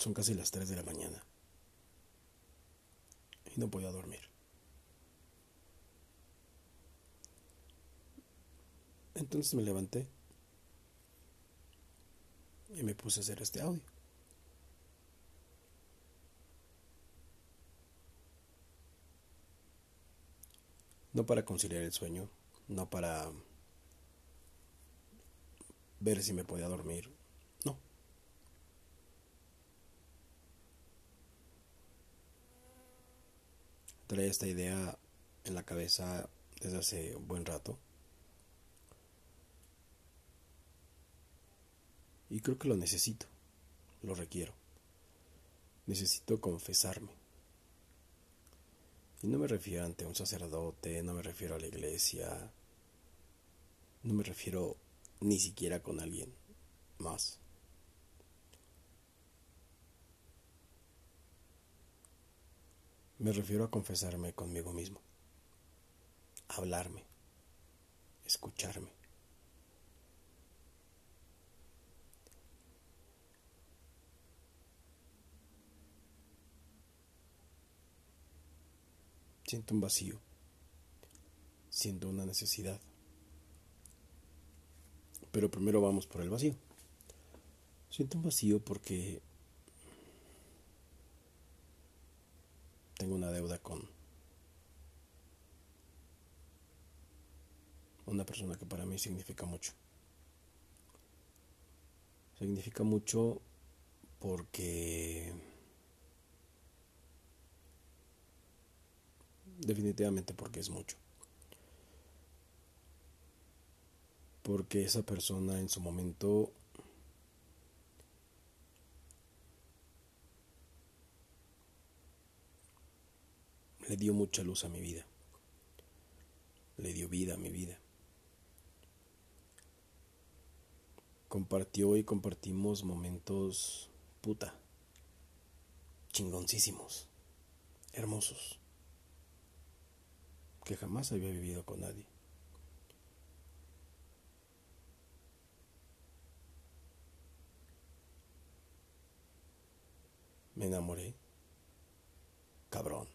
Son casi las 3 de la mañana. Y no podía dormir. Entonces me levanté y me puse a hacer este audio. No para conciliar el sueño, no para ver si me podía dormir, Traía esta idea en la cabeza desde hace un buen rato. Y creo que lo necesito, lo requiero. Necesito confesarme. Y no me refiero ante un sacerdote, no me refiero a la iglesia, no me refiero ni siquiera con alguien más. Me refiero a confesarme conmigo mismo, hablarme, escucharme. Siento un vacío, siento una necesidad. Pero primero vamos por el vacío. Siento un vacío porque tengo una deuda con una persona que para mí significa mucho. Significa mucho porque definitivamente porque es mucho. Porque esa persona en su momento le dio mucha luz a mi vida. Le dio vida a mi vida. Compartió y compartimos momentos puta, chingoncísimos, hermosos que jamás había vivido con nadie. Me enamoré. Cabrón.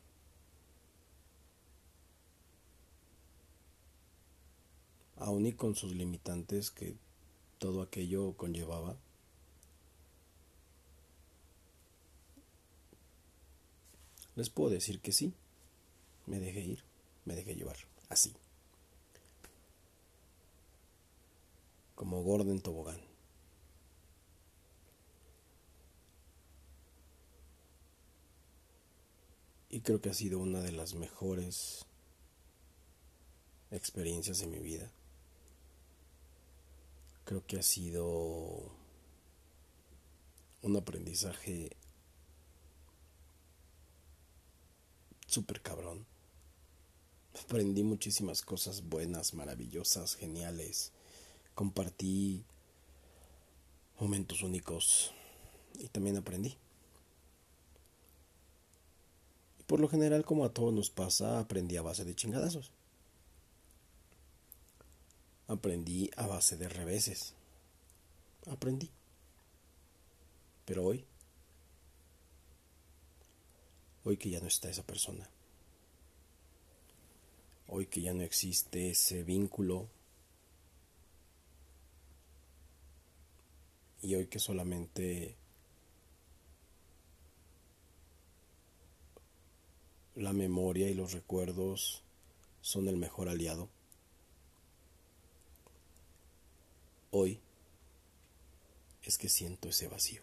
Aún y con sus limitantes que todo aquello conllevaba. Les puedo decir que sí, me dejé ir me dejé llevar, así. Como Gordon Tobogán. Y creo que ha sido una de las mejores experiencias de mi vida. Creo que ha sido un aprendizaje súper cabrón. Aprendí muchísimas cosas buenas, maravillosas, geniales. Compartí momentos únicos y también aprendí. Y por lo general, como a todos nos pasa, aprendí a base de chingadazos. Aprendí a base de reveses. Aprendí. Pero hoy, hoy que ya no está esa persona, hoy que ya no existe ese vínculo y hoy que solamente la memoria y los recuerdos son el mejor aliado. Hoy es que siento ese vacío.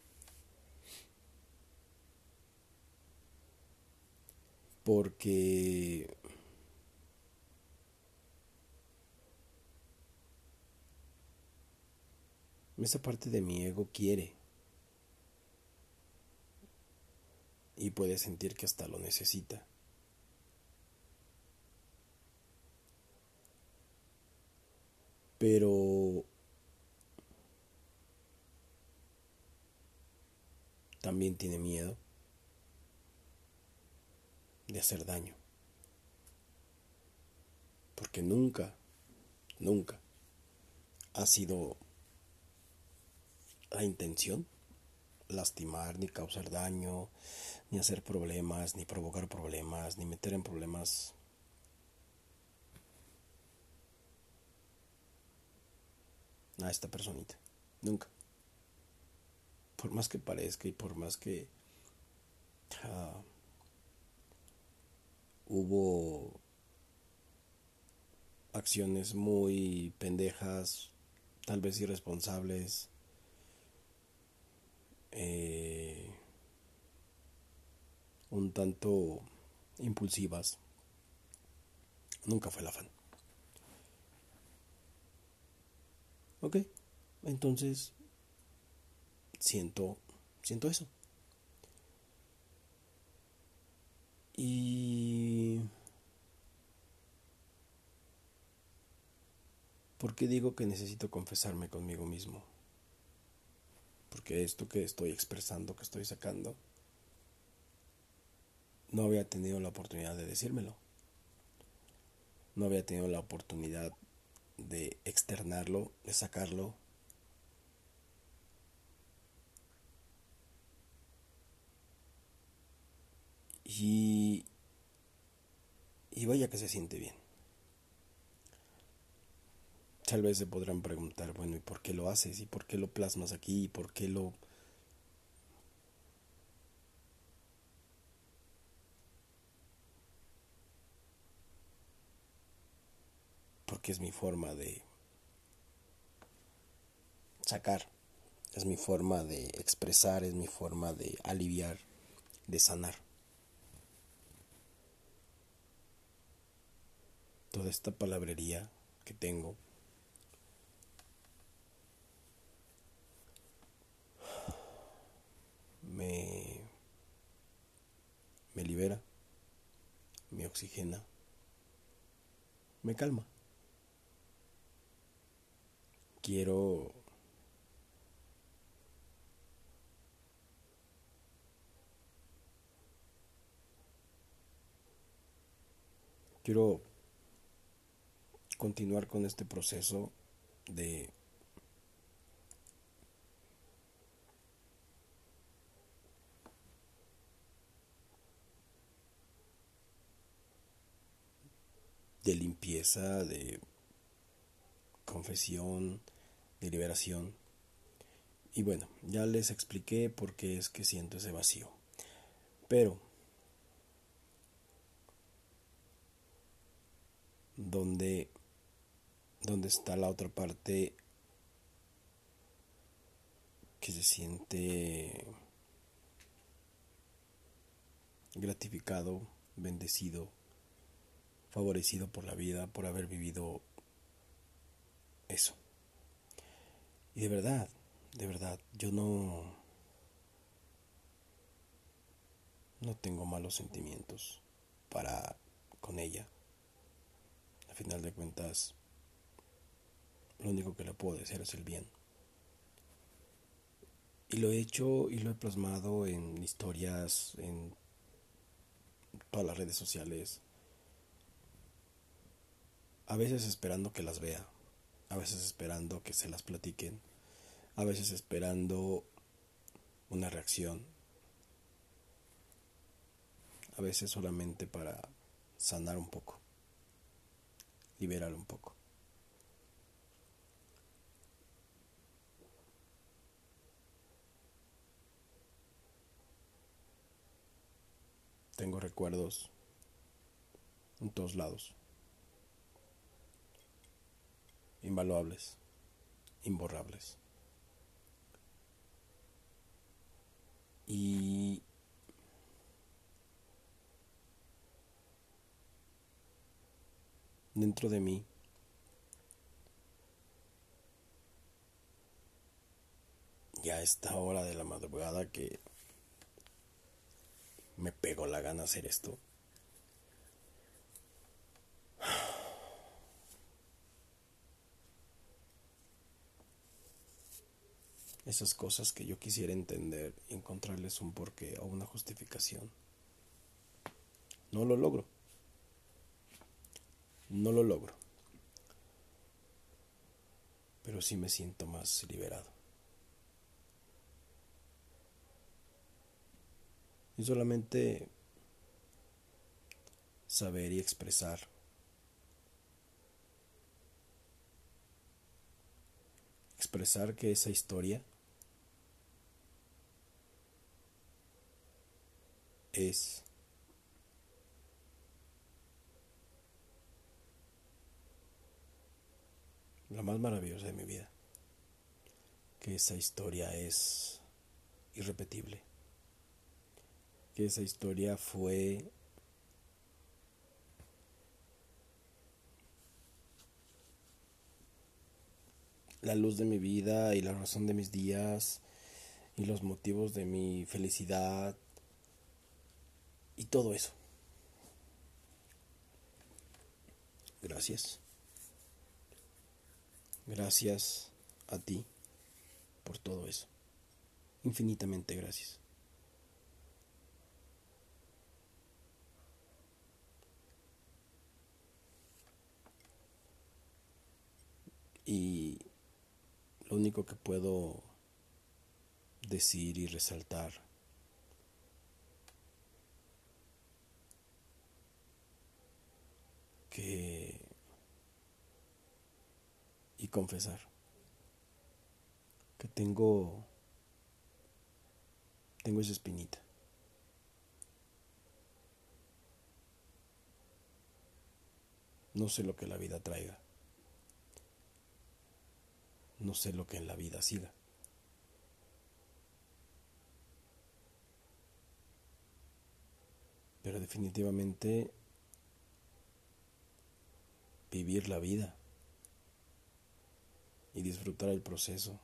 Porque Esa parte de mi ego quiere. Y puede sentir que hasta lo necesita. Pero también tiene miedo de hacer daño. Porque nunca, nunca ha sido la intención, lastimar, ni causar daño, ni hacer problemas, ni provocar problemas, ni meter en problemas a esta personita. Nunca. Por más que parezca y por más que uh, hubo acciones muy pendejas, tal vez irresponsables, eh, un tanto impulsivas. Nunca fue la fan. Ok, entonces siento, siento eso. Y... ¿Por qué digo que necesito confesarme conmigo mismo? Porque esto que estoy expresando, que estoy sacando, no había tenido la oportunidad de decírmelo. No había tenido la oportunidad de externarlo, de sacarlo. Y, y vaya que se siente bien. Tal vez se podrán preguntar, bueno, ¿y por qué lo haces? ¿Y por qué lo plasmas aquí? ¿Y por qué lo... Porque es mi forma de sacar, es mi forma de expresar, es mi forma de aliviar, de sanar. Toda esta palabrería que tengo me, me libera, me oxigena, me calma. Quiero quiero continuar con este proceso de de limpieza, de confesión, de liberación. Y bueno, ya les expliqué por qué es que siento ese vacío. Pero, ¿dónde, dónde está la otra parte que se siente gratificado, bendecido? favorecido por la vida, por haber vivido eso. Y de verdad, de verdad, yo no, no tengo malos sentimientos para con ella. A final de cuentas, lo único que le puedo decir es el bien. Y lo he hecho y lo he plasmado en historias, en todas las redes sociales, a veces esperando que las vea, a veces esperando que se las platiquen, a veces esperando una reacción, a veces solamente para sanar un poco, liberar un poco. Tengo recuerdos en todos lados. invaluables, imborrables. Y dentro de mí ya a esta hora de la madrugada que me pego la gana hacer esto. esas cosas que yo quisiera entender y encontrarles un porqué o una justificación. No lo logro. No lo logro. Pero sí me siento más liberado. Solamente saber y expresar expresar que esa historia es la más maravillosa de mi vida. Que esa historia es irrepetible. Que esa historia fue la luz de mi vida y la razón de mis días y los motivos de mi felicidad y todo eso. Gracias. Gracias a ti por todo eso. Infinitamente gracias. Y lo único que puedo decir y resaltar que y confesar que tengo tengo esa espinita. No sé lo que la vida traiga. No sé lo que en la vida siga. Pero definitivamente vivir la vida y disfrutar el proceso.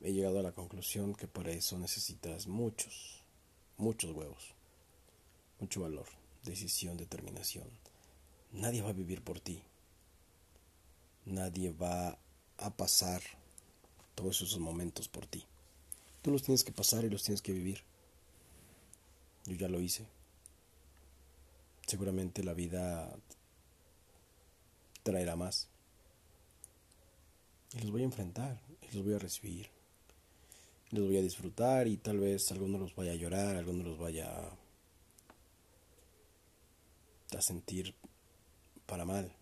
He llegado a la conclusión que para eso necesitas muchos, muchos huevos, mucho valor, decisión, determinación. Nadie va a vivir por ti. Nadie va a pasar todos esos momentos por ti. Tú los tienes que pasar y los tienes que vivir. Yo ya lo hice. Seguramente la vida traerá más. Y los voy a enfrentar, y los voy a recibir. Los voy a disfrutar y tal vez alguno los vaya a llorar, alguno los vaya a sentir para mal.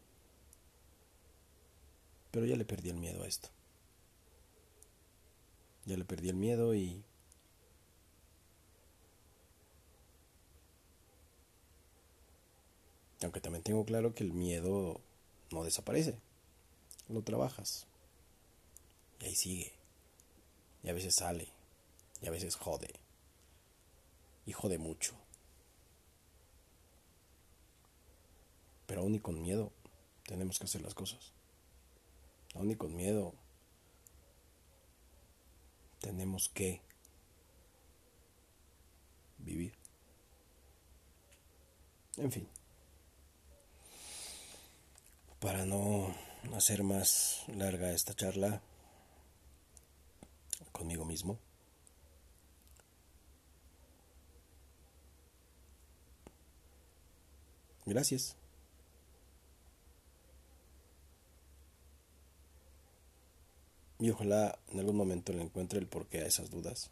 Pero ya le perdí el miedo a esto. Ya le perdí el miedo y aunque también tengo claro que el miedo no desaparece. Lo trabajas. Y ahí sigue. Y a veces sale. Y a veces jode. Y jode mucho. Pero aún y con miedo tenemos que hacer las cosas. Aún y con miedo tenemos que vivir. En fin para no hacer más larga esta charla conmigo mismo. Gracias. Y ojalá en algún momento le encuentre el porqué a esas dudas.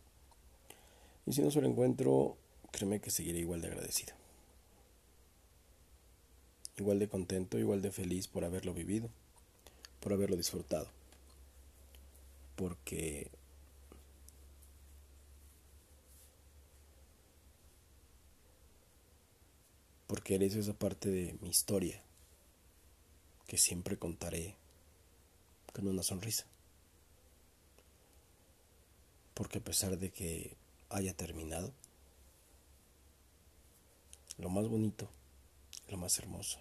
Y si no se lo encuentro, créeme que seguiré igual de agradecido igual de contento, igual de feliz por haberlo vivido, por haberlo disfrutado. Porque porque eres esa parte de mi historia que siempre contaré con una sonrisa. Porque a pesar de que haya terminado, lo más bonito, lo más hermoso,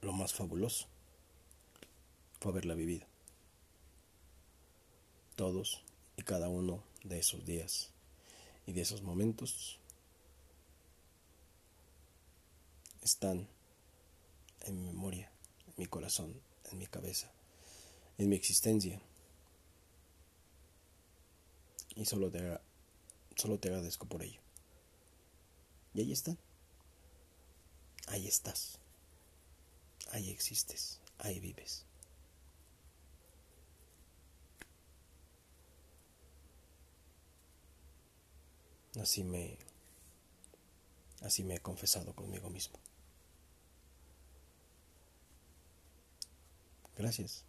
lo más fabuloso fue haberla vivido. Todos y cada uno de esos días y de esos momentos están en mi memoria, en mi corazón, en mi cabeza, en mi existencia. Y solo te, solo te agradezco por ello. Y ahí están. Ahí estás ahí existes, ahí vives. Así me así me he confesado conmigo mismo. Gracias.